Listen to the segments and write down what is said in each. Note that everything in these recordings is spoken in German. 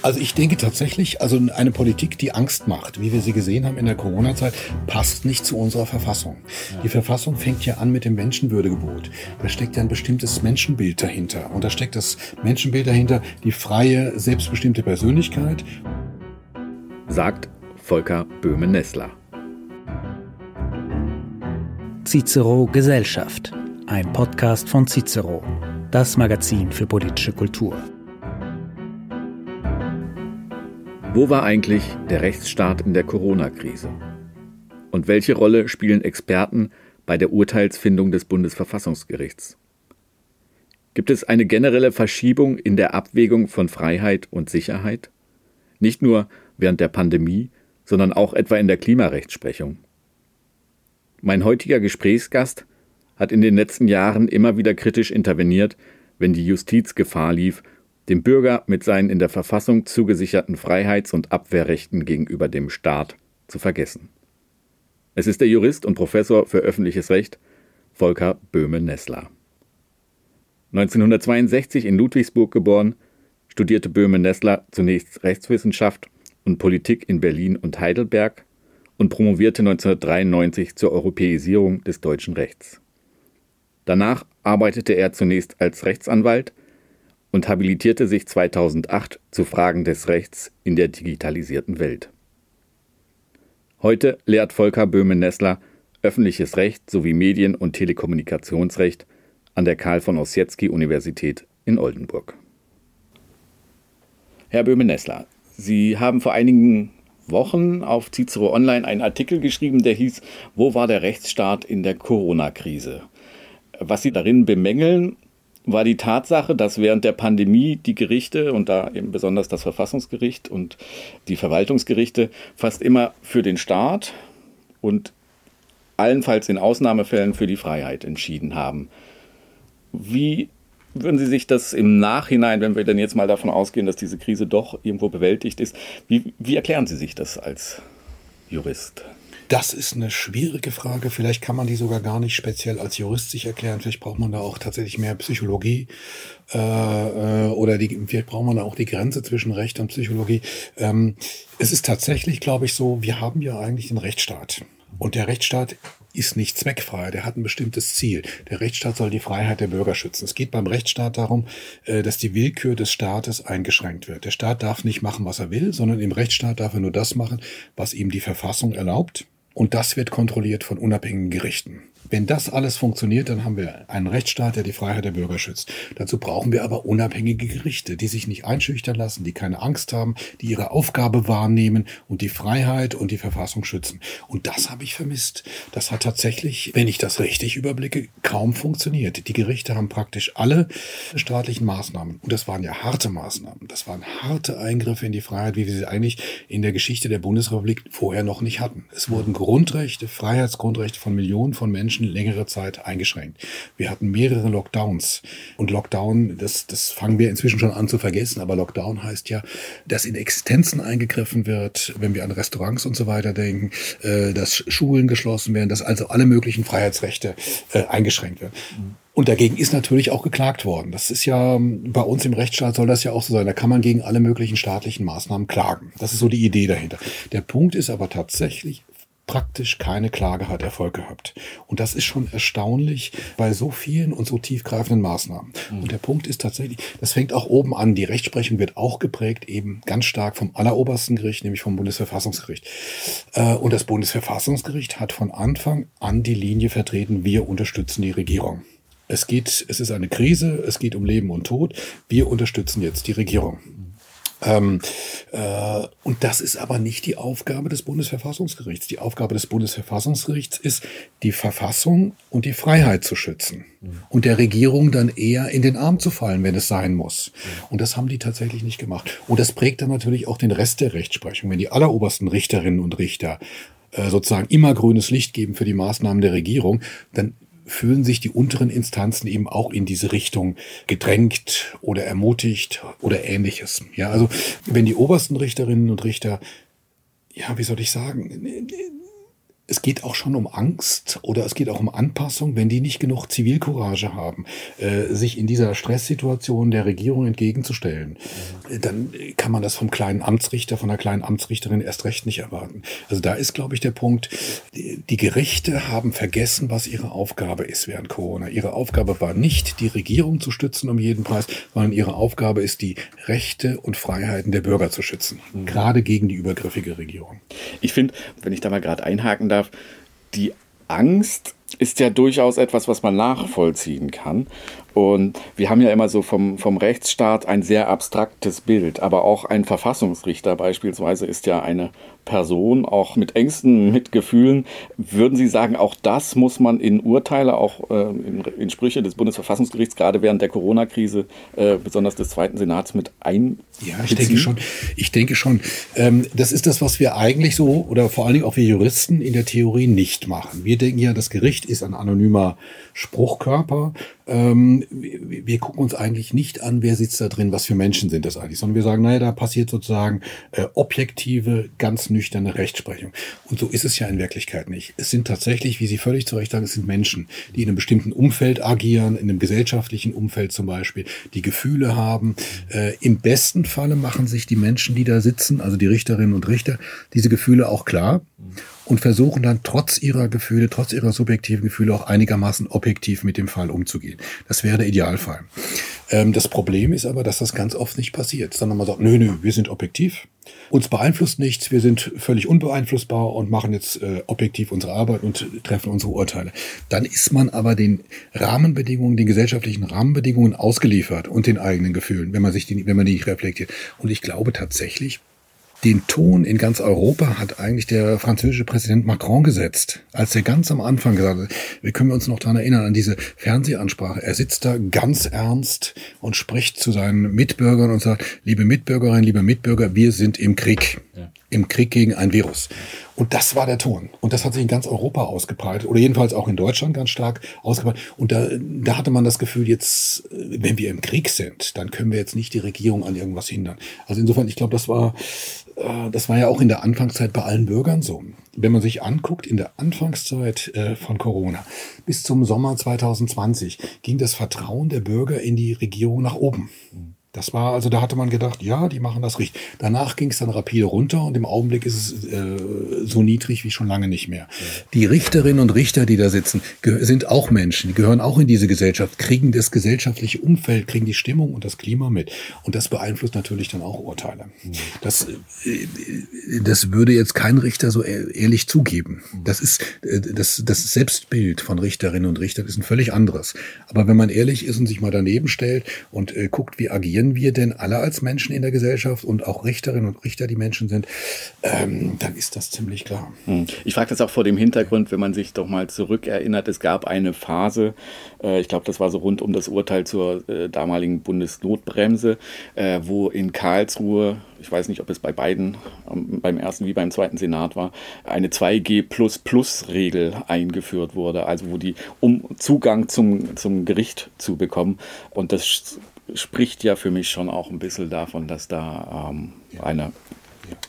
Also ich denke tatsächlich, also eine Politik, die Angst macht, wie wir sie gesehen haben in der Corona-Zeit, passt nicht zu unserer Verfassung. Die Verfassung fängt ja an mit dem Menschenwürdegebot. Da steckt ja ein bestimmtes Menschenbild dahinter. Und da steckt das Menschenbild dahinter, die freie, selbstbestimmte Persönlichkeit. Sagt Volker Böhme-Nessler. Cicero Gesellschaft, ein Podcast von Cicero, das Magazin für politische Kultur. Wo war eigentlich der Rechtsstaat in der Corona-Krise? Und welche Rolle spielen Experten bei der Urteilsfindung des Bundesverfassungsgerichts? Gibt es eine generelle Verschiebung in der Abwägung von Freiheit und Sicherheit? Nicht nur während der Pandemie, sondern auch etwa in der Klimarechtsprechung. Mein heutiger Gesprächsgast hat in den letzten Jahren immer wieder kritisch interveniert, wenn die Justiz Gefahr lief, dem Bürger mit seinen in der Verfassung zugesicherten Freiheits- und Abwehrrechten gegenüber dem Staat zu vergessen. Es ist der Jurist und Professor für öffentliches Recht Volker Böhme-Nessler. 1962 in Ludwigsburg geboren, studierte Böhme-Nessler zunächst Rechtswissenschaft und Politik in Berlin und Heidelberg und promovierte 1993 zur Europäisierung des deutschen Rechts. Danach arbeitete er zunächst als Rechtsanwalt und habilitierte sich 2008 zu Fragen des Rechts in der digitalisierten Welt. Heute lehrt Volker Böhme-Nessler öffentliches Recht sowie Medien- und Telekommunikationsrecht an der Karl von Ossietzky Universität in Oldenburg. Herr Böhme-Nessler, Sie haben vor einigen Wochen auf Cicero Online einen Artikel geschrieben, der hieß Wo war der Rechtsstaat in der Corona-Krise? Was Sie darin bemängeln, war die Tatsache, dass während der Pandemie die Gerichte und da eben besonders das Verfassungsgericht und die Verwaltungsgerichte fast immer für den Staat und allenfalls in Ausnahmefällen für die Freiheit entschieden haben. Wie würden Sie sich das im Nachhinein, wenn wir denn jetzt mal davon ausgehen, dass diese Krise doch irgendwo bewältigt ist, wie, wie erklären Sie sich das als Jurist? Das ist eine schwierige Frage. Vielleicht kann man die sogar gar nicht speziell als Jurist sich erklären. Vielleicht braucht man da auch tatsächlich mehr Psychologie äh, äh, oder die, vielleicht braucht man da auch die Grenze zwischen Recht und Psychologie. Ähm, es ist tatsächlich, glaube ich, so, wir haben ja eigentlich den Rechtsstaat. Und der Rechtsstaat ist nicht zweckfrei, der hat ein bestimmtes Ziel. Der Rechtsstaat soll die Freiheit der Bürger schützen. Es geht beim Rechtsstaat darum, äh, dass die Willkür des Staates eingeschränkt wird. Der Staat darf nicht machen, was er will, sondern im Rechtsstaat darf er nur das machen, was ihm die Verfassung erlaubt. Und das wird kontrolliert von unabhängigen Gerichten. Wenn das alles funktioniert, dann haben wir einen Rechtsstaat, der die Freiheit der Bürger schützt. Dazu brauchen wir aber unabhängige Gerichte, die sich nicht einschüchtern lassen, die keine Angst haben, die ihre Aufgabe wahrnehmen und die Freiheit und die Verfassung schützen. Und das habe ich vermisst. Das hat tatsächlich, wenn ich das richtig überblicke, kaum funktioniert. Die Gerichte haben praktisch alle staatlichen Maßnahmen, und das waren ja harte Maßnahmen, das waren harte Eingriffe in die Freiheit, wie wir sie eigentlich in der Geschichte der Bundesrepublik vorher noch nicht hatten. Es wurden Grundrechte, Freiheitsgrundrechte von Millionen von Menschen Menschen längere Zeit eingeschränkt. Wir hatten mehrere Lockdowns. Und Lockdown, das, das fangen wir inzwischen schon an zu vergessen, aber Lockdown heißt ja, dass in Existenzen eingegriffen wird, wenn wir an Restaurants und so weiter denken, äh, dass Schulen geschlossen werden, dass also alle möglichen Freiheitsrechte äh, eingeschränkt werden. Und dagegen ist natürlich auch geklagt worden. Das ist ja, bei uns im Rechtsstaat soll das ja auch so sein. Da kann man gegen alle möglichen staatlichen Maßnahmen klagen. Das ist so die Idee dahinter. Der Punkt ist aber tatsächlich, praktisch keine Klage hat Erfolg gehabt. Und das ist schon erstaunlich bei so vielen und so tiefgreifenden Maßnahmen. Mhm. Und der Punkt ist tatsächlich, das fängt auch oben an. Die Rechtsprechung wird auch geprägt eben ganz stark vom allerobersten Gericht, nämlich vom Bundesverfassungsgericht. Äh, und das Bundesverfassungsgericht hat von Anfang an die Linie vertreten, wir unterstützen die Regierung. Es geht, es ist eine Krise, es geht um Leben und Tod. Wir unterstützen jetzt die Regierung. Ähm, äh, und das ist aber nicht die Aufgabe des Bundesverfassungsgerichts. Die Aufgabe des Bundesverfassungsgerichts ist, die Verfassung und die Freiheit zu schützen mhm. und der Regierung dann eher in den Arm zu fallen, wenn es sein muss. Mhm. Und das haben die tatsächlich nicht gemacht. Und das prägt dann natürlich auch den Rest der Rechtsprechung. Wenn die allerobersten Richterinnen und Richter äh, sozusagen immer grünes Licht geben für die Maßnahmen der Regierung, dann fühlen sich die unteren Instanzen eben auch in diese Richtung gedrängt oder ermutigt oder ähnliches. Ja, also wenn die obersten Richterinnen und Richter, ja, wie soll ich sagen, es geht auch schon um Angst oder es geht auch um Anpassung, wenn die nicht genug Zivilcourage haben, äh, sich in dieser Stresssituation der Regierung entgegenzustellen. Mhm. Dann kann man das vom kleinen Amtsrichter, von der kleinen Amtsrichterin erst recht nicht erwarten. Also da ist, glaube ich, der Punkt, die, die Gerichte haben vergessen, was ihre Aufgabe ist während Corona. Ihre Aufgabe war nicht, die Regierung zu stützen um jeden Preis, sondern ihre Aufgabe ist, die Rechte und Freiheiten der Bürger zu schützen. Mhm. Gerade gegen die übergriffige Regierung. Ich finde, wenn ich da mal gerade einhaken darf, die Angst ist ja durchaus etwas, was man nachvollziehen kann. Und wir haben ja immer so vom, vom Rechtsstaat ein sehr abstraktes Bild, aber auch ein Verfassungsrichter beispielsweise ist ja eine Person, auch mit Ängsten, mit Gefühlen. Würden Sie sagen, auch das muss man in Urteile, auch äh, in, Sprüche des Bundesverfassungsgerichts, gerade während der Corona-Krise, äh, besonders des Zweiten Senats, mit ein? Ja, ich denke schon. Ich denke schon. Ähm, das ist das, was wir eigentlich so, oder vor allen Dingen auch wir Juristen in der Theorie nicht machen. Wir denken ja, das Gericht ist ein anonymer Spruchkörper. Ähm, wir, wir, gucken uns eigentlich nicht an, wer sitzt da drin, was für Menschen sind das eigentlich, sondern wir sagen, naja, da passiert sozusagen äh, objektive, ganz nüchterne Rechtsprechung. Und so ist es ja in Wirklichkeit nicht. Es sind tatsächlich, wie Sie völlig zu Recht sagen, es sind Menschen, die in einem bestimmten Umfeld agieren, in einem gesellschaftlichen Umfeld zum Beispiel, die Gefühle haben. Äh, Im besten Falle machen sich die Menschen, die da sitzen, also die Richterinnen und Richter, diese Gefühle auch klar und versuchen dann trotz ihrer Gefühle, trotz ihrer subjektiven Gefühle auch einigermaßen objektiv mit dem Fall umzugehen. Das wäre der Idealfall. Ähm, das Problem ist aber, dass das ganz oft nicht passiert, sondern man sagt, nö, nö, wir sind objektiv, uns beeinflusst nichts, wir sind völlig unbeeinflussbar und machen jetzt äh, objektiv unsere Arbeit und treffen unsere Urteile. Dann ist man aber den Rahmenbedingungen, den gesellschaftlichen Rahmenbedingungen ausgeliefert und den eigenen Gefühlen, wenn man sich die, wenn man die nicht reflektiert. Und ich glaube tatsächlich, den Ton in ganz Europa hat eigentlich der französische Präsident Macron gesetzt, als er ganz am Anfang gesagt hat, wir können uns noch daran erinnern, an diese Fernsehansprache. Er sitzt da ganz ernst und spricht zu seinen Mitbürgern und sagt, liebe Mitbürgerinnen, liebe Mitbürger, wir sind im Krieg. Ja. Im Krieg gegen ein Virus. Und das war der Ton. Und das hat sich in ganz Europa ausgebreitet oder jedenfalls auch in Deutschland ganz stark ausgebreitet. Und da, da hatte man das Gefühl, jetzt, wenn wir im Krieg sind, dann können wir jetzt nicht die Regierung an irgendwas hindern. Also insofern, ich glaube, das war, äh, das war ja auch in der Anfangszeit bei allen Bürgern so. Wenn man sich anguckt, in der Anfangszeit äh, von Corona bis zum Sommer 2020 ging das Vertrauen der Bürger in die Regierung nach oben. Das war, also da hatte man gedacht, ja, die machen das richtig. Danach ging es dann rapide runter und im Augenblick ist es äh, so niedrig wie schon lange nicht mehr. Die Richterinnen und Richter, die da sitzen, sind auch Menschen, die gehören auch in diese Gesellschaft, kriegen das gesellschaftliche Umfeld, kriegen die Stimmung und das Klima mit. Und das beeinflusst natürlich dann auch Urteile. Das, äh, das würde jetzt kein Richter so ehrlich zugeben. Das ist äh, das, das Selbstbild von Richterinnen und Richtern ist ein völlig anderes. Aber wenn man ehrlich ist und sich mal daneben stellt und äh, guckt, wie agieren akzeptieren wir denn alle als Menschen in der Gesellschaft und auch Richterinnen und Richter, die Menschen sind, ähm, dann ist das ziemlich klar. Hm. Ich frage das auch vor dem Hintergrund, wenn man sich doch mal zurückerinnert, es gab eine Phase, äh, ich glaube, das war so rund um das Urteil zur äh, damaligen Bundesnotbremse, äh, wo in Karlsruhe ich weiß nicht, ob es bei beiden, beim ersten wie beim zweiten Senat war, eine 2G-Regel eingeführt wurde, also wo die, um Zugang zum, zum Gericht zu bekommen. Und das spricht ja für mich schon auch ein bisschen davon, dass da ähm, ja. eine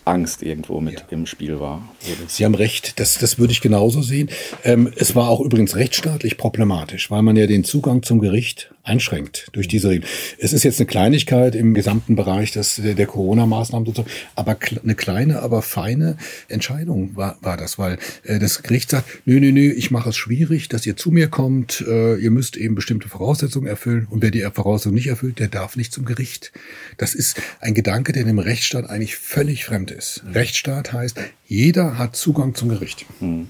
Angst irgendwo mit ja. im Spiel war. Sie haben recht, das, das würde ich genauso sehen. Ähm, es war auch übrigens rechtsstaatlich problematisch, weil man ja den Zugang zum Gericht einschränkt durch diese Regeln. Es ist jetzt eine Kleinigkeit im gesamten Bereich des, der, Corona-Maßnahmen, aber eine kleine, aber feine Entscheidung war, war das, weil äh, das Gericht sagt, nö, nö, nö, ich mache es schwierig, dass ihr zu mir kommt, äh, ihr müsst eben bestimmte Voraussetzungen erfüllen und wer die Voraussetzungen nicht erfüllt, der darf nicht zum Gericht. Das ist ein Gedanke, der dem Rechtsstaat eigentlich völlig fremd ist. Mhm. Rechtsstaat heißt, jeder hat Zugang zum Gericht. Mhm.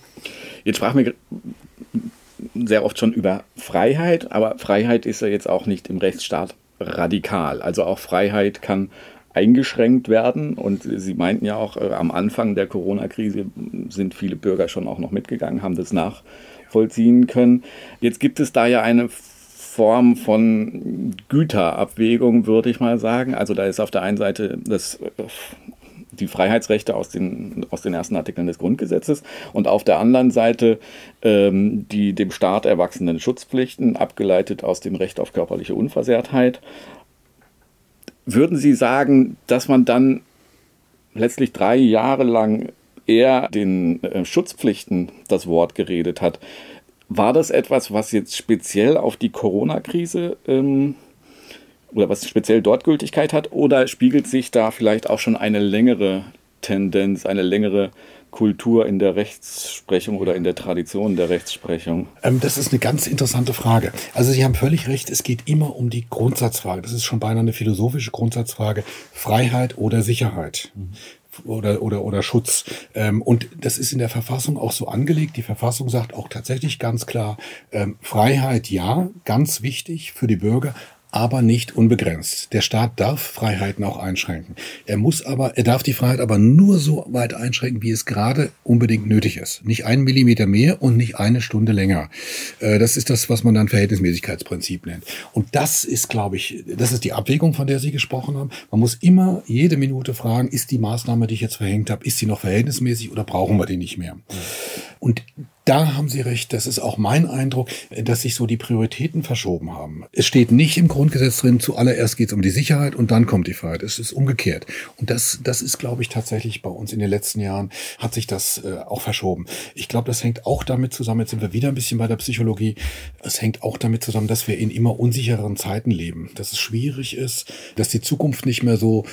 Jetzt sprachen wir sehr oft schon über Freiheit, aber Freiheit ist ja jetzt auch nicht im Rechtsstaat radikal. Also auch Freiheit kann eingeschränkt werden. Und Sie meinten ja auch, äh, am Anfang der Corona-Krise sind viele Bürger schon auch noch mitgegangen, haben das nachvollziehen können. Jetzt gibt es da ja eine Form von Güterabwägung, würde ich mal sagen. Also da ist auf der einen Seite das äh, die Freiheitsrechte aus den, aus den ersten Artikeln des Grundgesetzes und auf der anderen Seite ähm, die dem Staat erwachsenen Schutzpflichten, abgeleitet aus dem Recht auf körperliche Unversehrtheit. Würden Sie sagen, dass man dann letztlich drei Jahre lang er den äh, Schutzpflichten das Wort geredet hat. War das etwas, was jetzt speziell auf die Corona-Krise ähm, oder was speziell dort Gültigkeit hat? Oder spiegelt sich da vielleicht auch schon eine längere Tendenz, eine längere Kultur in der Rechtsprechung oder in der Tradition der Rechtsprechung? Ähm, das ist eine ganz interessante Frage. Also Sie haben völlig recht, es geht immer um die Grundsatzfrage. Das ist schon beinahe eine philosophische Grundsatzfrage. Freiheit oder Sicherheit. Mhm oder, oder, oder Schutz. Ähm, und das ist in der Verfassung auch so angelegt. Die Verfassung sagt auch tatsächlich ganz klar, ähm, Freiheit ja, ganz wichtig für die Bürger, aber nicht unbegrenzt. Der Staat darf Freiheiten auch einschränken. Er muss aber, er darf die Freiheit aber nur so weit einschränken, wie es gerade unbedingt nötig ist. Nicht einen Millimeter mehr und nicht eine Stunde länger. Äh, das ist das, was man dann Verhältnismäßigkeitsprinzip nennt. Und das ist, glaube ich, das ist die Abwägung, von der Sie gesprochen haben. Man muss immer jede Minute fragen, ist die Maßnahme, die ich jetzt verhängt habe, ist sie noch verhältnismäßig oder brauchen wir die nicht mehr? Und da haben Sie recht, das ist auch mein Eindruck, dass sich so die Prioritäten verschoben haben. Es steht nicht im Grundgesetz drin, zuallererst geht es um die Sicherheit und dann kommt die Freiheit. Es ist umgekehrt. Und das, das ist, glaube ich, tatsächlich bei uns in den letzten Jahren hat sich das äh, auch verschoben. Ich glaube, das hängt auch damit zusammen, jetzt sind wir wieder ein bisschen bei der Psychologie, es hängt auch damit zusammen, dass wir in immer unsichereren Zeiten leben, dass es schwierig ist, dass die Zukunft nicht mehr so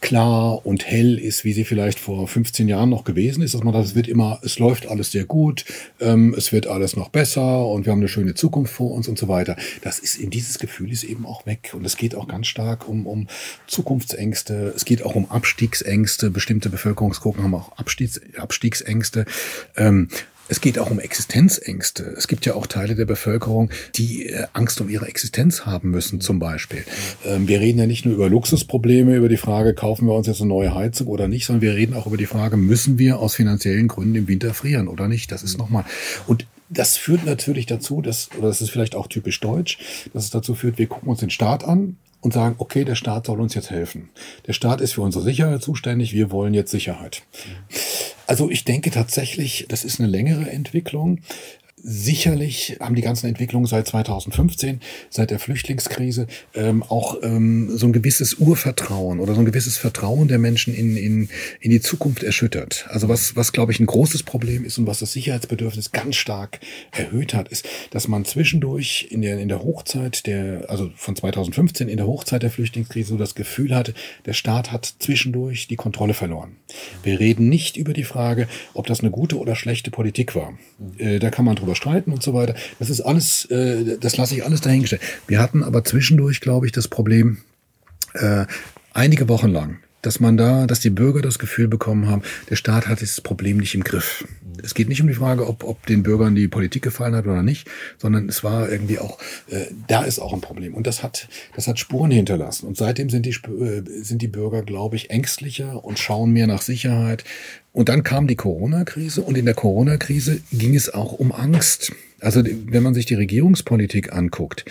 klar und hell ist, wie sie vielleicht vor 15 Jahren noch gewesen ist, dass man das wird immer, es läuft alles sehr gut, ähm, es wird alles noch besser und wir haben eine schöne Zukunft vor uns und so weiter. Das ist in dieses Gefühl ist eben auch weg und es geht auch ganz stark um, um Zukunftsängste, es geht auch um Abstiegsängste. Bestimmte Bevölkerungsgruppen haben auch Abstiegs, Abstiegsängste. Ähm, es geht auch um Existenzängste. Es gibt ja auch Teile der Bevölkerung, die äh, Angst um ihre Existenz haben müssen, zum Beispiel. Ähm, wir reden ja nicht nur über Luxusprobleme, über die Frage, kaufen wir uns jetzt eine neue Heizung oder nicht, sondern wir reden auch über die Frage, müssen wir aus finanziellen Gründen im Winter frieren oder nicht? Das ist nochmal. Und das führt natürlich dazu, dass, oder das ist vielleicht auch typisch deutsch, dass es dazu führt, wir gucken uns den Staat an, und sagen, okay, der Staat soll uns jetzt helfen. Der Staat ist für unsere Sicherheit zuständig, wir wollen jetzt Sicherheit. Also ich denke tatsächlich, das ist eine längere Entwicklung. Sicherlich haben die ganzen Entwicklungen seit 2015, seit der Flüchtlingskrise, ähm, auch ähm, so ein gewisses Urvertrauen oder so ein gewisses Vertrauen der Menschen in, in, in die Zukunft erschüttert. Also was, was glaube ich, ein großes Problem ist und was das Sicherheitsbedürfnis ganz stark erhöht hat, ist, dass man zwischendurch in der, in der Hochzeit der, also von 2015 in der Hochzeit der Flüchtlingskrise so das Gefühl hatte, der Staat hat zwischendurch die Kontrolle verloren. Wir reden nicht über die Frage, ob das eine gute oder schlechte Politik war. Äh, da kann man drüber drüber streiten und so weiter. Das ist alles, äh, das lasse ich alles dahingestellt. Wir hatten aber zwischendurch, glaube ich, das Problem, äh, einige Wochen lang, dass man da, dass die Bürger das Gefühl bekommen haben, der Staat hat dieses Problem nicht im Griff. Es geht nicht um die Frage, ob, ob den Bürgern die Politik gefallen hat oder nicht, sondern es war irgendwie auch, äh, da ist auch ein Problem. Und das hat, das hat Spuren hinterlassen. Und seitdem sind die, äh, sind die Bürger, glaube ich, ängstlicher und schauen mehr nach Sicherheit. Und dann kam die Corona-Krise und in der Corona-Krise ging es auch um Angst. Also wenn man sich die Regierungspolitik anguckt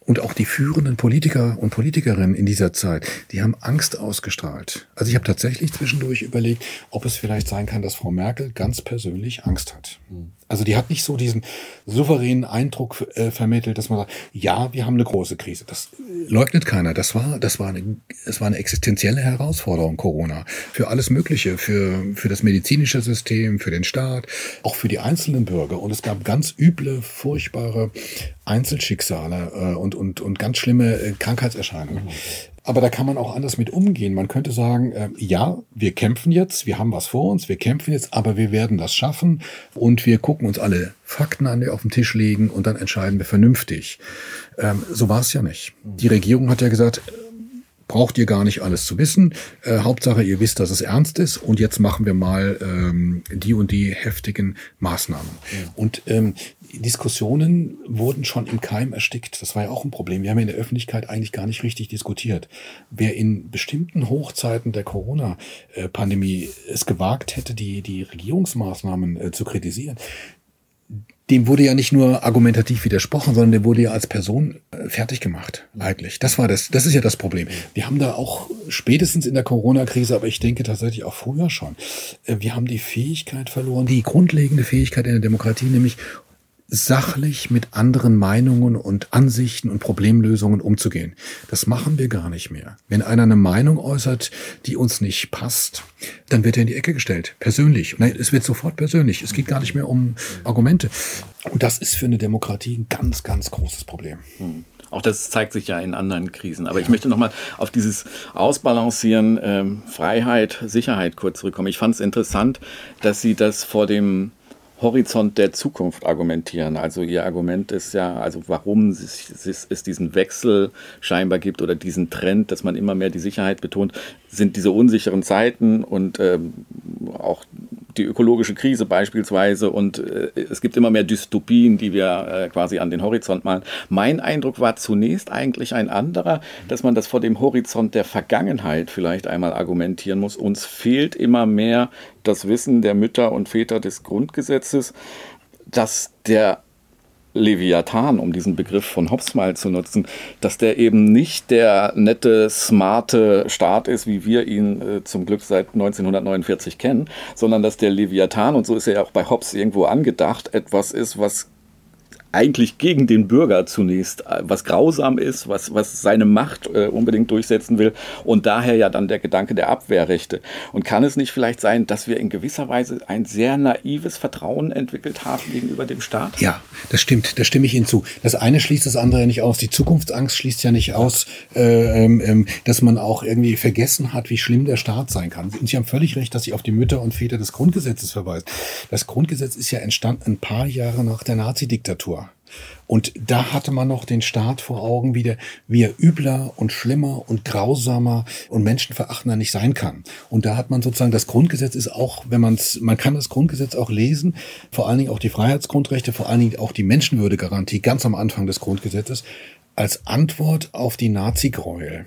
und auch die führenden Politiker und Politikerinnen in dieser Zeit, die haben Angst ausgestrahlt. Also ich habe tatsächlich zwischendurch überlegt, ob es vielleicht sein kann, dass Frau Merkel ganz persönlich Angst hat. Hm. Also die hat nicht so diesen souveränen Eindruck äh, vermittelt, dass man sagt, ja, wir haben eine große Krise. Das leugnet keiner. Das war, das war eine, es war eine existenzielle Herausforderung, Corona. Für alles Mögliche, für, für das medizinische System, für den Staat, auch für die einzelnen Bürger. Und es gab ganz üble, furchtbare Einzelschicksale äh, und, und, und ganz schlimme äh, Krankheitserscheinungen. Mhm. Aber da kann man auch anders mit umgehen. Man könnte sagen, äh, ja, wir kämpfen jetzt, wir haben was vor uns, wir kämpfen jetzt, aber wir werden das schaffen und wir gucken uns alle Fakten an, die auf den Tisch legen und dann entscheiden wir vernünftig. Ähm, so war es ja nicht. Die Regierung hat ja gesagt, braucht ihr gar nicht alles zu wissen. Äh, Hauptsache, ihr wisst, dass es ernst ist und jetzt machen wir mal ähm, die und die heftigen Maßnahmen. Ja. Und ähm, Diskussionen wurden schon im Keim erstickt. Das war ja auch ein Problem. Wir haben in der Öffentlichkeit eigentlich gar nicht richtig diskutiert. Wer in bestimmten Hochzeiten der Corona-Pandemie es gewagt hätte, die, die Regierungsmaßnahmen äh, zu kritisieren, dem wurde ja nicht nur argumentativ widersprochen, sondern der wurde ja als Person äh, fertig gemacht, eigentlich. Das war das, das ist ja das Problem. Wir haben da auch spätestens in der Corona-Krise, aber ich denke tatsächlich auch früher schon, äh, wir haben die Fähigkeit verloren, die grundlegende Fähigkeit in der Demokratie, nämlich sachlich mit anderen Meinungen und Ansichten und Problemlösungen umzugehen. Das machen wir gar nicht mehr. Wenn einer eine Meinung äußert, die uns nicht passt, dann wird er in die Ecke gestellt, persönlich. Nein, es wird sofort persönlich. Es geht gar nicht mehr um Argumente. Und das ist für eine Demokratie ein ganz, ganz großes Problem. Hm. Auch das zeigt sich ja in anderen Krisen. Aber ich möchte nochmal auf dieses Ausbalancieren ähm, Freiheit, Sicherheit kurz zurückkommen. Ich fand es interessant, dass Sie das vor dem Horizont der Zukunft argumentieren. Also Ihr Argument ist ja, also warum es, es, diesen Wechsel scheinbar gibt oder diesen Trend, dass man immer mehr die Sicherheit betont, sind diese unsicheren Zeiten und ähm, auch die ökologische Krise beispielsweise und äh, es gibt immer mehr Dystopien, die wir äh, quasi an den Horizont malen. Mein Eindruck war zunächst eigentlich ein anderer, dass man das vor dem Horizont der Vergangenheit vielleicht einmal argumentieren muss. Uns fehlt immer mehr das Wissen der Mütter und Väter des Grundgesetzes, dass der Leviathan, um diesen Begriff von Hobbes mal zu nutzen, dass der eben nicht der nette, smarte Staat ist, wie wir ihn äh, zum Glück seit 1949 kennen, sondern dass der Leviathan, und so ist er ja auch bei Hobbes irgendwo angedacht, etwas ist, was eigentlich gegen den Bürger zunächst, äh, was grausam ist, was, was seine Macht äh, unbedingt durchsetzen will und daher ja dann der Gedanke der Abwehrrechte. Und kann es nicht vielleicht sein, dass wir in gewisser Weise ein sehr naives Vertrauen entwickelt haben gegenüber dem Staat? Ja, das stimmt, da stimme ich Ihnen zu. Das eine schließt das andere nicht aus. Die Zukunftsangst schließt ja nicht aus, äh, ähm, ähm dass man auch irgendwie vergessen hat, wie schlimm der Staat sein kann. Und Sie haben völlig recht, dass Sie auf die Mütter und Väter des Grundgesetzes verweisen. Das Grundgesetz ist ja entstanden ein paar Jahre nach der Nazi-Diktatur. Und da hatte man noch den Staat vor Augen, wie, der, wie er übler und schlimmer und grausamer und menschenverachtender nicht sein kann. Und da hat man sozusagen, das Grundgesetz ist auch, wenn man es, man kann das Grundgesetz auch lesen, vor allen Dingen auch die Freiheitsgrundrechte, vor allen Dingen auch die Menschenwürdegarantie ganz am Anfang des Grundgesetzes, als Antwort auf die Nazi-Gräuel.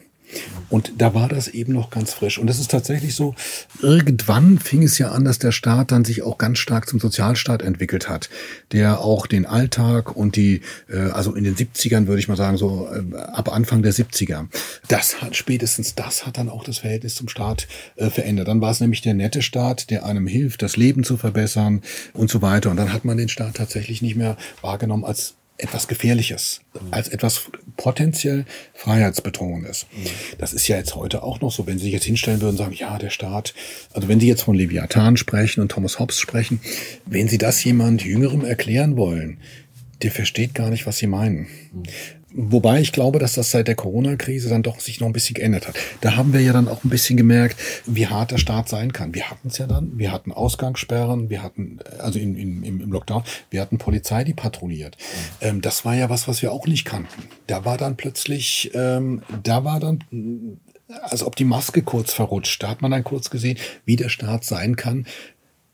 Und da war das eben noch ganz frisch. Und das ist tatsächlich so, irgendwann fing es ja an, dass der Staat dann sich auch ganz stark zum Sozialstaat entwickelt hat, der auch den Alltag und die, äh, also in den 70ern würde ich mal sagen, so äh, ab Anfang der 70er, das hat spätestens, das hat dann auch das Verhältnis zum Staat äh, verändert. Dann war es nämlich der nette Staat, der einem hilft, das Leben zu verbessern und so weiter. Und dann hat man den Staat tatsächlich nicht mehr wahrgenommen als etwas Gefährliches, als etwas potenziell Freiheitsbedrohendes. Das ist ja jetzt heute auch noch so, wenn Sie sich jetzt hinstellen würden und sagen, ja, der Staat, also wenn Sie jetzt von Leviathan sprechen und Thomas Hobbes sprechen, wenn Sie das jemand Jüngerem erklären wollen, der versteht gar nicht, was Sie meinen. Wobei ich glaube, dass das seit der Corona-Krise dann doch sich noch ein bisschen geändert hat. Da haben wir ja dann auch ein bisschen gemerkt, wie hart der Staat sein kann. Wir hatten es ja dann, wir hatten Ausgangssperren, wir hatten, also in, in, im Lockdown, wir hatten Polizei, die patrouilliert. Mhm. Ähm, das war ja was, was wir auch nicht kannten. Da war dann plötzlich, ähm, da war dann als ob die Maske kurz verrutscht. Da hat man dann kurz gesehen, wie der Staat sein kann,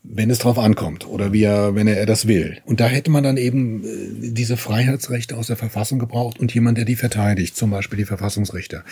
wenn es drauf ankommt oder wie er, wenn er das will. Und da hätte man dann eben äh, diese Freiheitsrechte aus der Verfassung gebraucht und jemand, der die verteidigt, zum Beispiel die Verfassungsrichter.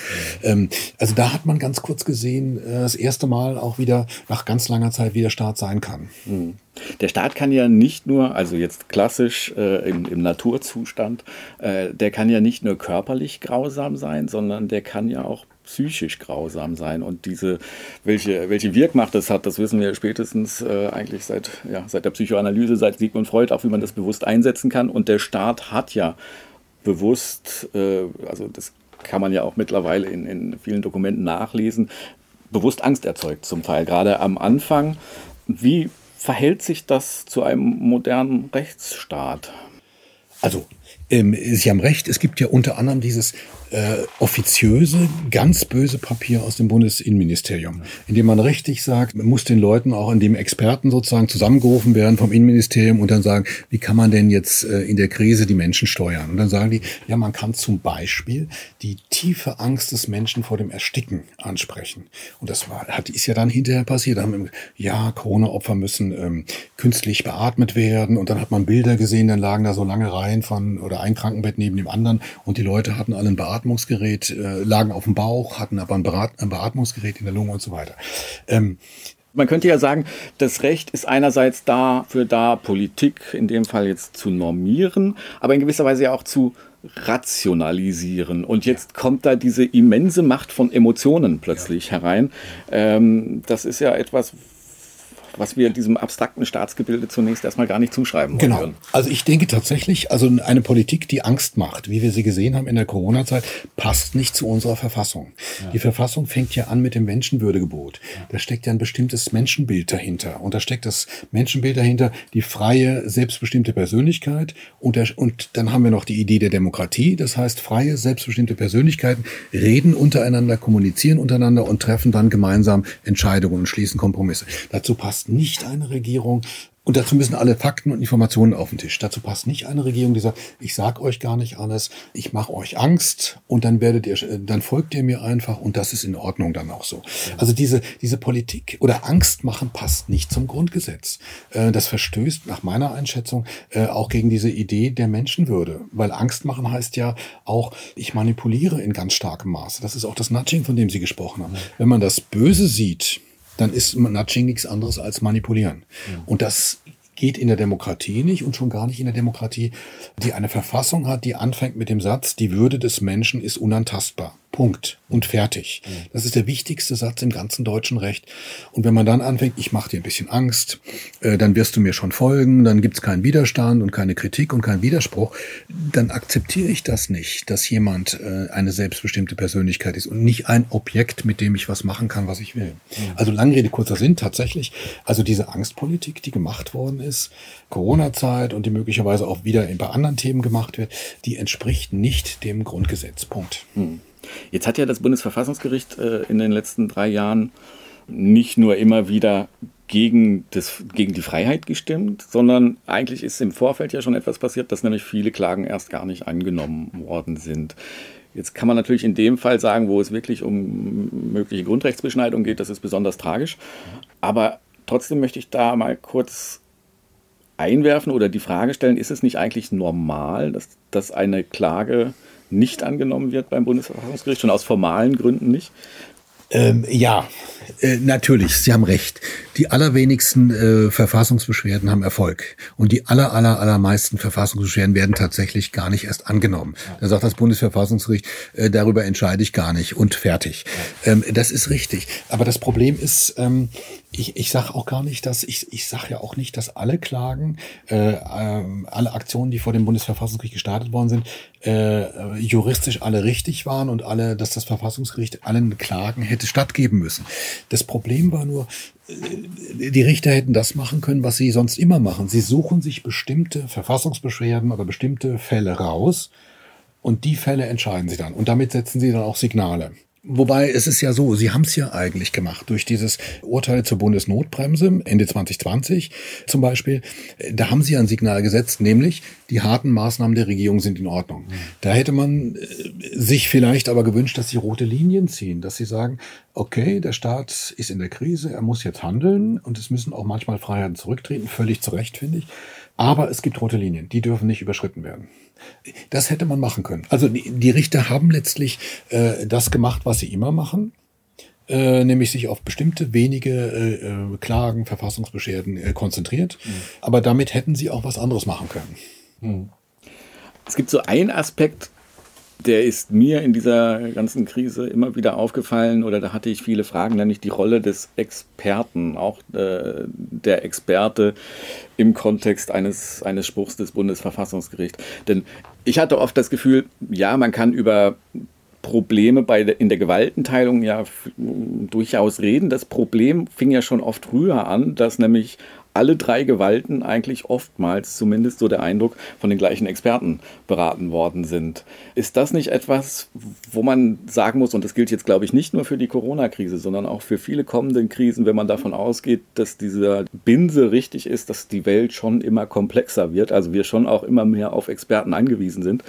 Mhm. Also da hat man ganz kurz gesehen, äh, das erste Mal auch wieder nach ganz langer Zeit, wie der Staat sein kann. Mhm. Der Staat kann ja nicht nur, also jetzt klassisch äh, im, im, Naturzustand, äh, der kann ja nicht nur körperlich grausam sein, sondern der kann ja auch psychisch grausam sein. Und diese, welche, welche Wirkmacht das hat, das wissen wir spätestens äh, eigentlich seit, ja, seit der Psychoanalyse, seit Sigmund Freud, auch wie man das bewusst einsetzen kann. Und der Staat hat ja bewusst, äh, also das kann man ja auch mittlerweile in, in vielen Dokumenten nachlesen, bewusst Angst erzeugt, zum Teil, gerade am Anfang. Wie verhält sich das zu einem modernen Rechtsstaat? Also, ähm, Sie haben recht, es gibt ja unter anderem dieses äh, offiziöse, ganz böse Papier aus dem Bundesinnenministerium, in dem man richtig sagt, man muss den Leuten auch, in dem Experten sozusagen zusammengerufen werden vom Innenministerium und dann sagen, wie kann man denn jetzt äh, in der Krise die Menschen steuern? Und dann sagen die, ja, man kann zum Beispiel die tiefe Angst des Menschen vor dem Ersticken ansprechen. Und das war, hat, ist ja dann hinterher passiert. Da haben wir, ja, Corona-Opfer müssen ähm, künstlich beatmet werden. Und dann hat man Bilder gesehen, dann lagen da so lange Reihen von, oder ein Krankenbett neben dem anderen und die Leute hatten alle ein Beatmungsgerät, äh, lagen auf dem Bauch, hatten aber ein, Berat ein Beatmungsgerät in der Lunge und so weiter. Ähm, man könnte ja sagen, das Recht ist einerseits dafür da, Politik in dem Fall jetzt zu normieren, aber in gewisser Weise ja auch zu rationalisieren. Und jetzt kommt da diese immense Macht von Emotionen plötzlich ja. herein. Ähm, das ist ja etwas, was wir diesem abstrakten Staatsgebilde zunächst erstmal gar nicht zuschreiben wollen. Genau. Also ich denke tatsächlich, also eine Politik, die Angst macht, wie wir sie gesehen haben in der Corona-Zeit, passt nicht zu unserer Verfassung. Ja. Die Verfassung fängt ja an mit dem Menschenwürdegebot. Da steckt ja ein bestimmtes Menschenbild dahinter. Und da steckt das Menschenbild dahinter, die freie, selbstbestimmte Persönlichkeit. Und, der, und dann haben wir noch die Idee der Demokratie. Das heißt, freie, selbstbestimmte Persönlichkeiten reden untereinander, kommunizieren untereinander und treffen dann gemeinsam Entscheidungen und schließen Kompromisse. Dazu passt nicht eine Regierung, und dazu müssen alle Fakten und Informationen auf den Tisch. Dazu passt nicht eine Regierung, die sagt, ich sag euch gar nicht alles, ich mache euch Angst und dann werdet ihr, dann folgt ihr mir einfach und das ist in Ordnung dann auch so. Also diese, diese Politik oder Angst machen passt nicht zum Grundgesetz. Äh, das verstößt nach meiner Einschätzung äh, auch gegen diese Idee der Menschenwürde. Weil Angst machen heißt ja auch, ich manipuliere in ganz starkem Maße. Das ist auch das Nudging, von dem Sie gesprochen haben. Wenn man das Böse sieht, dann ist Nudging nichts anderes als manipulieren. Ja. Und das geht in der Demokratie nicht und schon gar nicht in der Demokratie, die eine Verfassung hat, die anfängt mit dem Satz, die Würde des Menschen ist unantastbar. Punkt. Und fertig. Das ist der wichtigste Satz im ganzen deutschen Recht. Und wenn man dann anfängt, ich mache dir ein bisschen Angst, äh, dann wirst du mir schon folgen, dann gibt's keinen Widerstand und keine Kritik und keinen Widerspruch, dann akzeptiere ich das nicht, dass jemand äh, eine selbstbestimmte Persönlichkeit ist und nicht ein Objekt, mit dem ich was machen kann, was ich will. Also Langrede, kurzer Sinn, tatsächlich, also diese Angstpolitik, die gemacht worden ist, Corona-Zeit und die möglicherweise auch wieder bei anderen Themen gemacht wird, die entspricht nicht dem Grundgesetz. Punkt. Hm. Jetzt hat ja das Bundesverfassungsgericht äh, in den letzten drei Jahren nicht nur immer wieder gegen, das, gegen die Freiheit gestimmt, sondern eigentlich ist im Vorfeld ja schon etwas passiert, dass nämlich viele Klagen erst gar nicht angenommen worden sind. Jetzt kann man natürlich in dem Fall sagen, wo es wirklich um mögliche Grundrechtsbeschneidung geht, das ist besonders tragisch. Aber trotzdem möchte ich da mal kurz einwerfen oder die Frage stellen, ist es nicht eigentlich normal, dass, dass eine Klage nicht angenommen wird beim Bundesverfassungsgericht, schon aus formalen Gründen nicht? Ähm, ja, äh, natürlich, Sie haben recht. Die allerwenigsten äh, Verfassungsbeschwerden haben Erfolg. Und die aller, aller, allermeisten Verfassungsbeschwerden werden tatsächlich gar nicht erst angenommen. Da sagt das Bundesverfassungsgericht, äh, darüber entscheide ich gar nicht und fertig. Ähm, das ist richtig. Aber das Problem ist, ähm, ich, ich sage auch gar nicht, dass ich, ich sage ja auch nicht, dass alle Klagen, äh, äh, alle Aktionen, die vor dem Bundesverfassungsgericht gestartet worden sind, äh, juristisch alle richtig waren und alle, dass das Verfassungsgericht allen Klagen hätte stattgeben müssen. Das Problem war nur, äh, die Richter hätten das machen können, was sie sonst immer machen. Sie suchen sich bestimmte Verfassungsbeschwerden oder bestimmte Fälle raus und die Fälle entscheiden sie dann. Und damit setzen sie dann auch Signale. Wobei es ist ja so, Sie haben es ja eigentlich gemacht durch dieses Urteil zur Bundesnotbremse Ende 2020 zum Beispiel. Da haben Sie ein Signal gesetzt, nämlich die harten Maßnahmen der Regierung sind in Ordnung. Da hätte man äh, sich vielleicht aber gewünscht, dass Sie rote Linien ziehen, dass Sie sagen, okay, der Staat ist in der Krise, er muss jetzt handeln und es müssen auch manchmal Freiheiten zurücktreten, völlig zu Recht, finde ich. Aber es gibt rote Linien, die dürfen nicht überschritten werden. Das hätte man machen können. Also die, die Richter haben letztlich äh, das gemacht, was sie immer machen. Äh, nämlich sich auf bestimmte wenige äh, äh Klagen, Verfassungsbeschwerden äh, konzentriert. Mhm. Aber damit hätten sie auch was anderes machen können. Mhm. Es gibt so einen Aspekt, der ist mir in dieser ganzen Krise immer wieder aufgefallen oder da hatte ich viele Fragen, nämlich die Rolle des Experten, auch äh, der Experte im Kontext eines, eines Spruchs des Bundesverfassungsgerichts. Denn ich hatte oft das Gefühl, ja, man kann über Probleme bei in der Gewaltenteilung ja durchaus reden. Das Problem fing ja schon oft früher an, dass nämlich alle drei Gewalten eigentlich oftmals, zumindest so der Eindruck, von den gleichen Experten beraten worden sind. Ist das nicht etwas, wo man sagen muss, und das gilt jetzt, glaube ich, nicht nur für die Corona-Krise, sondern auch für viele kommende Krisen, wenn man davon ausgeht, dass dieser Binse richtig ist, dass die Welt schon immer komplexer wird, also wir schon auch immer mehr auf Experten angewiesen sind,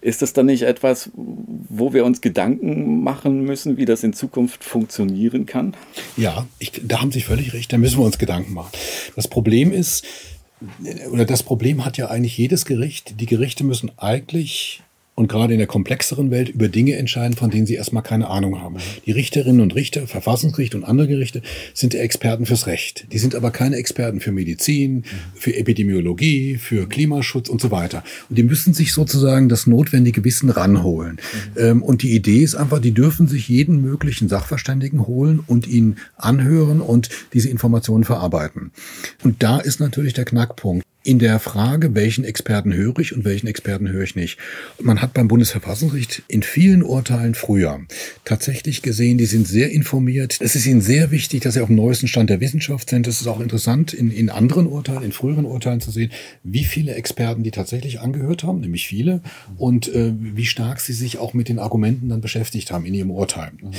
ist das dann nicht etwas, wo wir uns Gedanken machen müssen, wie das in Zukunft funktionieren kann? Ja, ich, da haben Sie völlig recht, da müssen wir uns Gedanken machen. Das Problem ist, oder das Problem hat ja eigentlich jedes Gericht. Die Gerichte müssen eigentlich und gerade in der komplexeren Welt über Dinge entscheiden, von denen sie erstmal keine Ahnung haben. Die Richterinnen und Richter, Verfassungsgericht und andere Gerichte sind Experten fürs Recht. Die sind aber keine Experten für Medizin, für Epidemiologie, für Klimaschutz und so weiter. Und die müssen sich sozusagen das notwendige Wissen ranholen. Mhm. Und die Idee ist einfach, die dürfen sich jeden möglichen Sachverständigen holen und ihn anhören und diese Informationen verarbeiten. Und da ist natürlich der Knackpunkt in der Frage, welchen Experten höre ich und welchen Experten höre ich nicht. Man hat beim Bundesverfassungsgericht in vielen Urteilen früher tatsächlich gesehen, die sind sehr informiert. Es ist ihnen sehr wichtig, dass sie auf dem neuesten Stand der Wissenschaft sind. Es ist auch interessant, in, in anderen Urteilen, in früheren Urteilen zu sehen, wie viele Experten die tatsächlich angehört haben, nämlich viele, und äh, wie stark sie sich auch mit den Argumenten dann beschäftigt haben in ihrem Urteil. Mhm.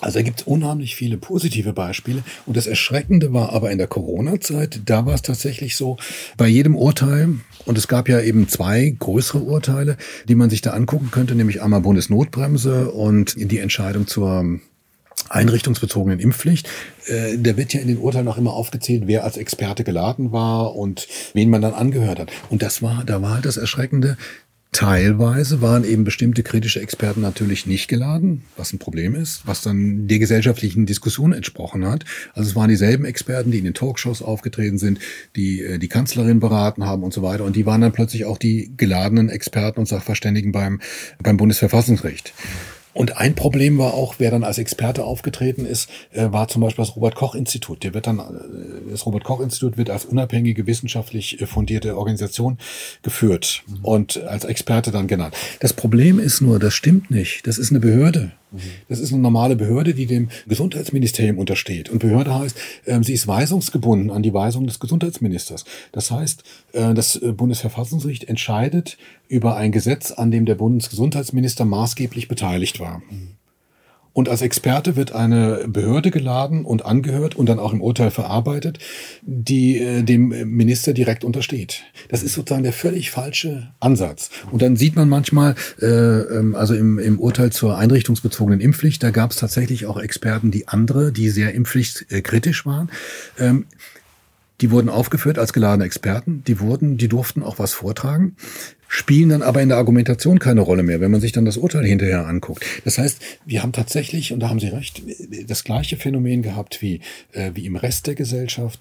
Also da gibt es unheimlich viele positive Beispiele. Und das Erschreckende war aber in der Corona-Zeit, da war es tatsächlich so, bei jedem jedem Urteil, und es gab ja eben zwei größere Urteile, die man sich da angucken könnte, nämlich einmal Bundesnotbremse und die Entscheidung zur einrichtungsbezogenen Impfpflicht. Äh, da wird ja in den Urteilen auch immer aufgezählt, wer als Experte geladen war und wen man dann angehört hat. Und das war, da war halt das Erschreckende, Teilweise waren eben bestimmte kritische Experten natürlich nicht geladen, was ein Problem ist, was dann der gesellschaftlichen Diskussion entsprochen hat. Also es waren dieselben Experten, die in den Talkshows aufgetreten sind, die äh, die Kanzlerin beraten haben und so weiter. Und die waren dann plötzlich auch die geladenen Experten und Sachverständigen beim, beim Bundesverfassungsgericht. Und ein Problem war auch, wer dann als Experte aufgetreten ist, äh, war zum Beispiel das Robert-Koch-Institut. Der wird dann, äh, das Robert-Koch-Institut wird als unabhängige wissenschaftlich äh, fundierte Organisation geführt mhm. und als Experte dann genannt. Das Problem ist nur, das stimmt nicht. Das ist eine Behörde. Das ist eine normale Behörde, die dem Gesundheitsministerium untersteht. Und Behörde heißt, ähm, sie ist weisungsgebunden an die Weisung des Gesundheitsministers. Das heißt, äh, das äh, Bundesverfassungsgericht entscheidet über ein Gesetz, an dem der Bundesgesundheitsminister maßgeblich beteiligt war. Und als Experte wird eine Behörde geladen und angehört und dann auch im Urteil verarbeitet, die äh, dem Minister direkt untersteht. Das ist sozusagen der völlig falsche Ansatz. Und dann sieht man manchmal, äh, ähm, also im, im Urteil zur einrichtungsbezogenen Impfpflicht, da gab es tatsächlich auch Experten, die andere, die sehr impfpflichtkritisch waren. Ähm, die wurden aufgeführt als geladene Experten. Die wurden, die durften auch was vortragen spielen dann aber in der Argumentation keine Rolle mehr, wenn man sich dann das Urteil hinterher anguckt. Das heißt, wir haben tatsächlich, und da haben Sie recht, das gleiche Phänomen gehabt wie, äh, wie im Rest der Gesellschaft.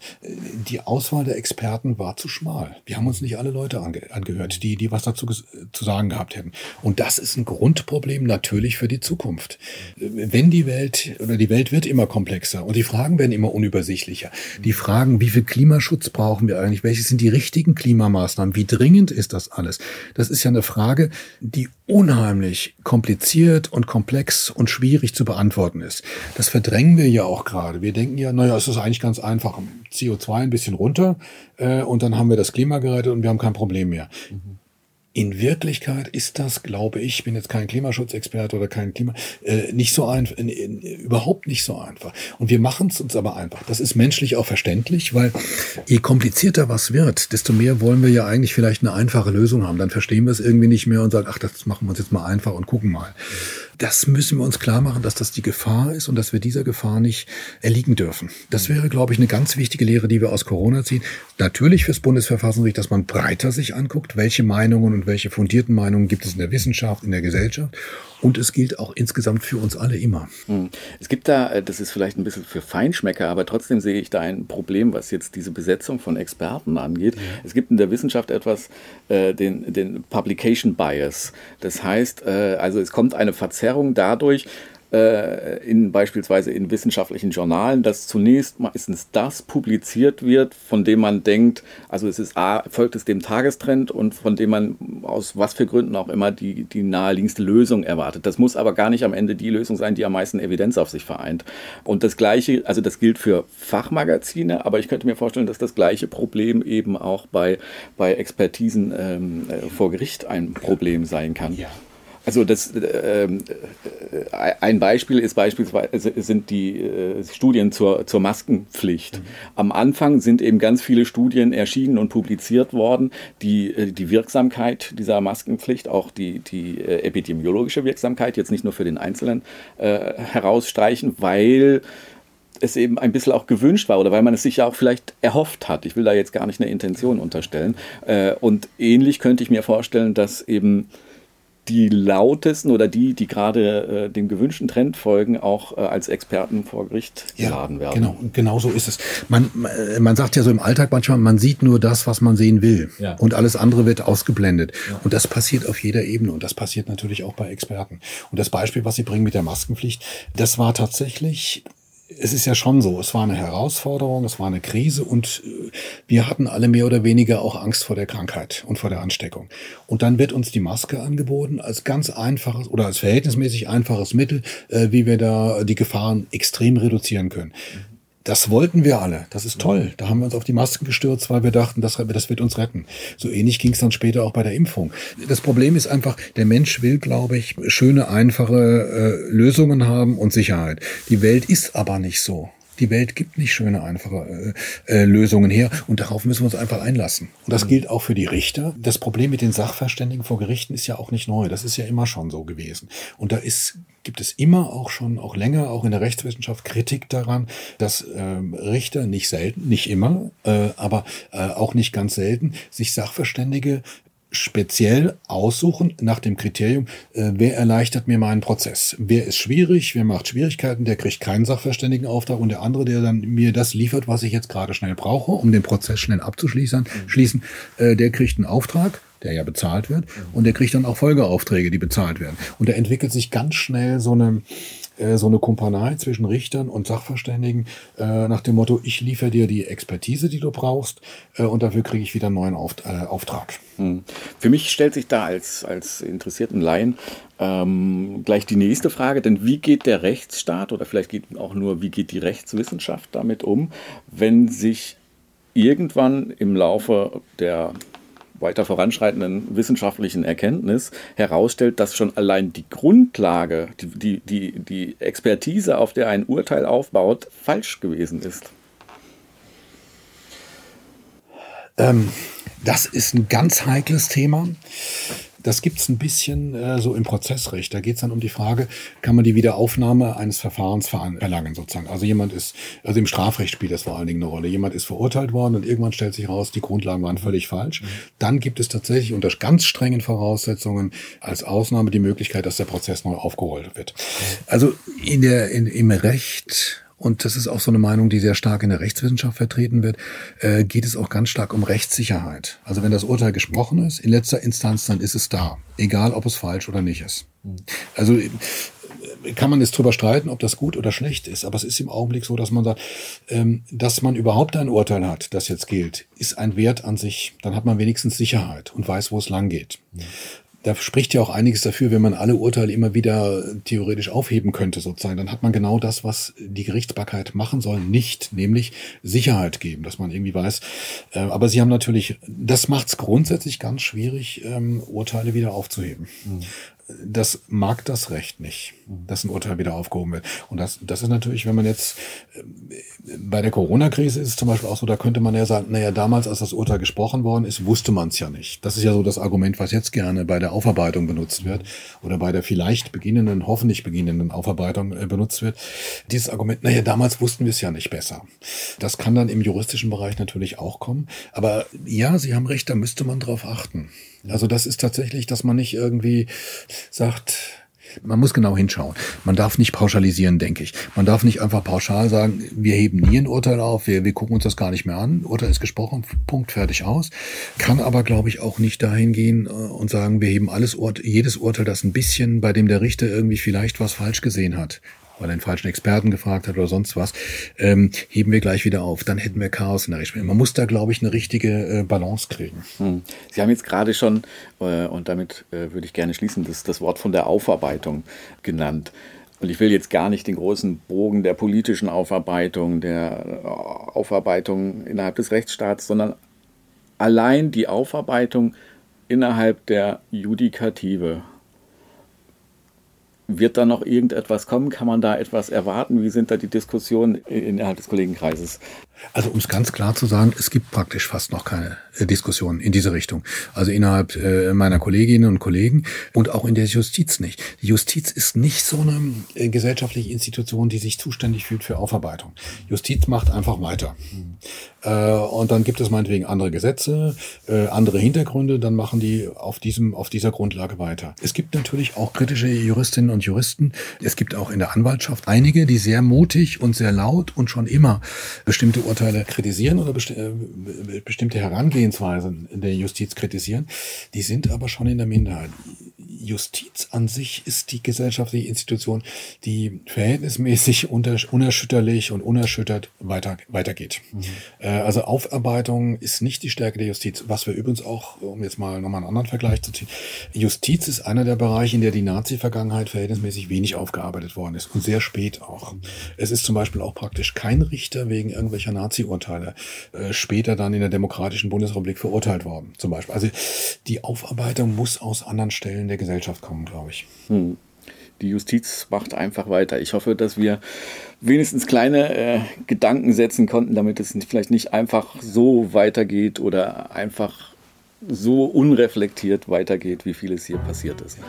Die Auswahl der Experten war zu schmal. Wir haben uns nicht alle Leute ange angehört, die, die was dazu zu sagen gehabt hätten. Und das ist ein Grundproblem natürlich für die Zukunft. Wenn die Welt, oder die Welt wird immer komplexer und die Fragen werden immer unübersichtlicher. Die Fragen, wie viel Klimaschutz brauchen wir eigentlich? Welche sind die richtigen Klimamaßnahmen? Wie dringend ist das alles? Das ist ja eine Frage, die unheimlich kompliziert und komplex und schwierig zu beantworten ist. Das verdrängen wir ja auch gerade. Wir denken ja, naja, es ist eigentlich ganz einfach. CO2 ein bisschen runter äh, und dann haben wir das Klima gerettet und wir haben kein Problem mehr. Mhm. In Wirklichkeit ist das, glaube ich, bin jetzt kein Klimaschutzexperte oder kein Klima, äh, nicht so einfach, überhaupt nicht so einfach. Und wir machen es uns aber einfach. Das ist menschlich auch verständlich, weil je komplizierter was wird, desto mehr wollen wir ja eigentlich vielleicht eine einfache Lösung haben. Dann verstehen wir es irgendwie nicht mehr und sagen, ach, das machen wir uns jetzt mal einfach und gucken mal das müssen wir uns klar machen, dass das die Gefahr ist und dass wir dieser Gefahr nicht erliegen dürfen. Das wäre, glaube ich, eine ganz wichtige Lehre, die wir aus Corona ziehen. Natürlich fürs Bundesverfassungsgericht, dass man breiter sich anguckt, welche Meinungen und welche fundierten Meinungen gibt es in der Wissenschaft, in der Gesellschaft und es gilt auch insgesamt für uns alle immer. Hm. Es gibt da, äh, das ist vielleicht ein bisschen für Feinschmecker, aber trotzdem sehe ich da ein Problem, was jetzt diese Besetzung von Experten angeht. Ja. Es gibt in der Wissenschaft etwas, äh, den, den Publication Bias. Das heißt, äh, also es kommt eine Verzerrung dadurch, äh, in beispielsweise in wissenschaftlichen Journalen, dass zunächst meistens das publiziert wird, von dem man denkt, also es ist A, folgt es dem Tagestrend und von dem man aus was für Gründen auch immer die, die naheliegendste Lösung erwartet. Das muss aber gar nicht am Ende die Lösung sein, die am meisten Evidenz auf sich vereint. Und das Gleiche, also das gilt für Fachmagazine, aber ich könnte mir vorstellen, dass das gleiche Problem eben auch bei, bei Expertisen ähm, äh, vor Gericht ein Problem sein kann. Ja. Also das, äh, äh, ein Beispiel ist beispielsweise sind die äh, Studien zur, zur Maskenpflicht. Mhm. Am Anfang sind eben ganz viele Studien erschienen und publiziert worden, die äh, die Wirksamkeit dieser Maskenpflicht, auch die, die äh, epidemiologische Wirksamkeit, jetzt nicht nur für den Einzelnen äh, herausstreichen, weil es eben ein bisschen auch gewünscht war oder weil man es sich ja auch vielleicht erhofft hat. Ich will da jetzt gar nicht eine Intention unterstellen. und ähnlich könnte ich mir vorstellen, dass eben die lautesten oder die, die gerade äh, dem gewünschten Trend folgen, auch äh, als Experten vor Gericht ja, geladen werden. Genau, genau so ist es. Man, man sagt ja so im Alltag manchmal, man sieht nur das, was man sehen will. Ja. Und alles andere wird ausgeblendet. Ja. Und das passiert auf jeder Ebene. Und das passiert natürlich auch bei Experten. Und das Beispiel, was Sie bringen mit der Maskenpflicht, das war tatsächlich es ist ja schon so, es war eine Herausforderung, es war eine Krise und äh, wir hatten alle mehr oder weniger auch Angst vor der Krankheit und vor der Ansteckung. Und dann wird uns die Maske angeboten als ganz einfaches oder als verhältnismäßig einfaches Mittel, äh, wie wir da die Gefahren extrem reduzieren können. Das wollten wir alle. Das ist toll. Da haben wir uns auf die Masken gestürzt, weil wir dachten, das, das wird uns retten. So ähnlich ging es dann später auch bei der Impfung. Das Problem ist einfach, der Mensch will, glaube ich, schöne, einfache äh, Lösungen haben und Sicherheit. Die Welt ist aber nicht so. Die Welt gibt nicht schöne, einfache äh, äh, Lösungen her und darauf müssen wir uns einfach einlassen. Und das mhm. gilt auch für die Richter. Das Problem mit den Sachverständigen vor Gerichten ist ja auch nicht neu. Das ist ja immer schon so gewesen. Und da ist gibt es immer auch schon, auch länger, auch in der Rechtswissenschaft Kritik daran, dass ähm, Richter nicht selten, nicht immer, äh, aber äh, auch nicht ganz selten, sich Sachverständige speziell aussuchen nach dem Kriterium, äh, wer erleichtert mir meinen Prozess. Wer ist schwierig, wer macht Schwierigkeiten, der kriegt keinen Sachverständigenauftrag und der andere, der dann mir das liefert, was ich jetzt gerade schnell brauche, um den Prozess schnell abzuschließen, mhm. schließen, äh, der kriegt einen Auftrag der ja bezahlt wird, und der kriegt dann auch Folgeaufträge, die bezahlt werden. Und da entwickelt sich ganz schnell so eine äh, so eine Kumpanei zwischen Richtern und Sachverständigen äh, nach dem Motto, ich liefere dir die Expertise, die du brauchst äh, und dafür kriege ich wieder einen neuen Auft äh, Auftrag. Hm. Für mich stellt sich da als, als interessierten Laien ähm, gleich die nächste Frage, denn wie geht der Rechtsstaat oder vielleicht geht auch nur, wie geht die Rechtswissenschaft damit um, wenn sich irgendwann im Laufe der weiter voranschreitenden wissenschaftlichen Erkenntnis herausstellt, dass schon allein die Grundlage, die, die, die, Expertise, auf der ein Urteil aufbaut, falsch gewesen ist? Ähm, das ist ein ganz heikles Thema. Das gibt's ein bisschen äh, so im Prozessrecht. Da geht's dann um die Frage, kann man die Wiederaufnahme eines Verfahrens verlangen sozusagen. Also jemand ist, also im Strafrecht spielt das vor allen Dingen eine Rolle. Jemand ist verurteilt worden und irgendwann stellt sich raus, die Grundlagen waren völlig falsch. Mhm. Dann gibt es tatsächlich unter ganz strengen Voraussetzungen als Ausnahme die Möglichkeit, dass der Prozess neu aufgerollt wird. Also in der, in, im Recht und das ist auch so eine Meinung, die sehr stark in der Rechtswissenschaft vertreten wird, äh, geht es auch ganz stark um Rechtssicherheit. Also wenn das Urteil gesprochen ist, in letzter Instanz, dann ist es da, egal ob es falsch oder nicht ist. Also äh, kann man jetzt drüber streiten, ob das gut oder schlecht ist, aber es ist im Augenblick so, dass man sagt, ähm, dass man überhaupt ein Urteil hat, das jetzt gilt, ist ein Wert an sich. Dann hat man wenigstens Sicherheit und weiß, wo es lang geht da spricht ja auch einiges dafür, wenn man alle Urteile immer wieder theoretisch aufheben könnte, sozusagen. Dann hat man genau das, was die Gerichtsbarkeit machen soll, nicht, nämlich Sicherheit geben, dass man irgendwie weiß. Äh, aber sie haben natürlich, das macht es grundsätzlich ganz schwierig, ähm, Urteile wieder aufzuheben. Mhm das mag das Recht nicht, dass ein Urteil wieder aufgehoben wird. Und das, das ist natürlich, wenn man jetzt äh, bei der Corona-Krise ist es zum Beispiel auch so, da könnte man ja sagen, naja, damals, als das Urteil gesprochen worden ist, wusste man es ja nicht. Das ist ja so das Argument, was jetzt gerne bei der Aufarbeitung benutzt wird oder bei der vielleicht beginnenden, hoffentlich beginnenden Aufarbeitung äh, benutzt wird. Dieses Argument, naja, damals wussten wir es ja nicht besser. Das kann dann im juristischen Bereich natürlich auch kommen. Aber ja, Sie haben recht, da müsste man drauf achten. Also das ist tatsächlich, dass man nicht irgendwie sagt, man muss genau hinschauen. Man darf nicht pauschalisieren, denke ich. Man darf nicht einfach pauschal sagen, wir heben nie ein Urteil auf, wir, wir gucken uns das gar nicht mehr an. Urteil ist gesprochen, Punkt, fertig aus. Kann aber, glaube ich, auch nicht dahin gehen äh, und sagen, wir heben alles Urt jedes Urteil, das ein bisschen, bei dem der Richter irgendwie vielleicht was falsch gesehen hat, weil er einen falschen Experten gefragt hat oder sonst was, ähm, heben wir gleich wieder auf. Dann hätten wir Chaos in der Rechtsprechung. Man muss da, glaube ich, eine richtige äh, Balance kriegen. Hm. Sie haben jetzt gerade schon, äh, und damit äh, würde ich gerne schließen, das, das Wort von der Aufarbeitung genannt. Und ich will jetzt gar nicht den großen Bogen der politischen Aufarbeitung, der äh, Aufarbeitung innerhalb des Rechtsstaats, sondern allein die Aufarbeitung innerhalb der Judikative wird da noch irgendetwas kommen? Kann man da etwas erwarten? Wie sind da die Diskussionen innerhalb des Kollegenkreises? Also um es ganz klar zu sagen, es gibt praktisch fast noch keine äh, Diskussion in diese Richtung. Also innerhalb äh, meiner Kolleginnen und Kollegen und auch in der Justiz nicht. Die Justiz ist nicht so eine äh, gesellschaftliche Institution, die sich zuständig fühlt für Aufarbeitung. Justiz macht einfach weiter. Äh, und dann gibt es meinetwegen andere Gesetze, andere Hintergründe, dann machen die auf diesem, auf dieser Grundlage weiter. Es gibt natürlich auch kritische Juristinnen und Juristen. Es gibt auch in der Anwaltschaft einige, die sehr mutig und sehr laut und schon immer bestimmte Urteile kritisieren oder besti äh, bestimmte Herangehensweisen der Justiz kritisieren. Die sind aber schon in der Minderheit. Justiz an sich ist die gesellschaftliche Institution, die verhältnismäßig unerschütterlich und unerschüttert weiter, weitergeht. Mhm. Äh, also Aufarbeitung ist nicht die Stärke der Justiz. Was wir übrigens auch, um jetzt mal nochmal einen anderen Vergleich zu ziehen, Justiz ist einer der Bereiche, in der die Nazi-Vergangenheit verhältnismäßig wenig aufgearbeitet worden ist und sehr spät auch. Mhm. Es ist zum Beispiel auch praktisch kein Richter wegen irgendwelcher Nazi-Urteile äh, später dann in der demokratischen Bundesrepublik verurteilt worden, zum Beispiel. Also die Aufarbeitung muss aus anderen Stellen der Gesellschaft Gesellschaft kommen, glaube ich. Hm. Die Justiz macht einfach weiter. Ich hoffe, dass wir wenigstens kleine äh, Gedanken setzen konnten, damit es vielleicht nicht einfach so weitergeht oder einfach so unreflektiert weitergeht, wie vieles hier passiert ist.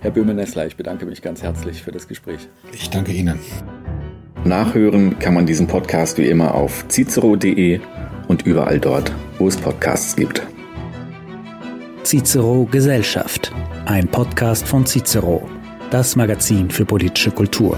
Herr Böhme-Nessler, ich bedanke mich ganz herzlich für das Gespräch. Ich danke Ihnen. Nachhören kann man diesen Podcast wie immer auf cicero.de und überall dort, wo es Podcasts gibt. Cicero Gesellschaft, ein Podcast von Cicero, das Magazin für politische Kultur.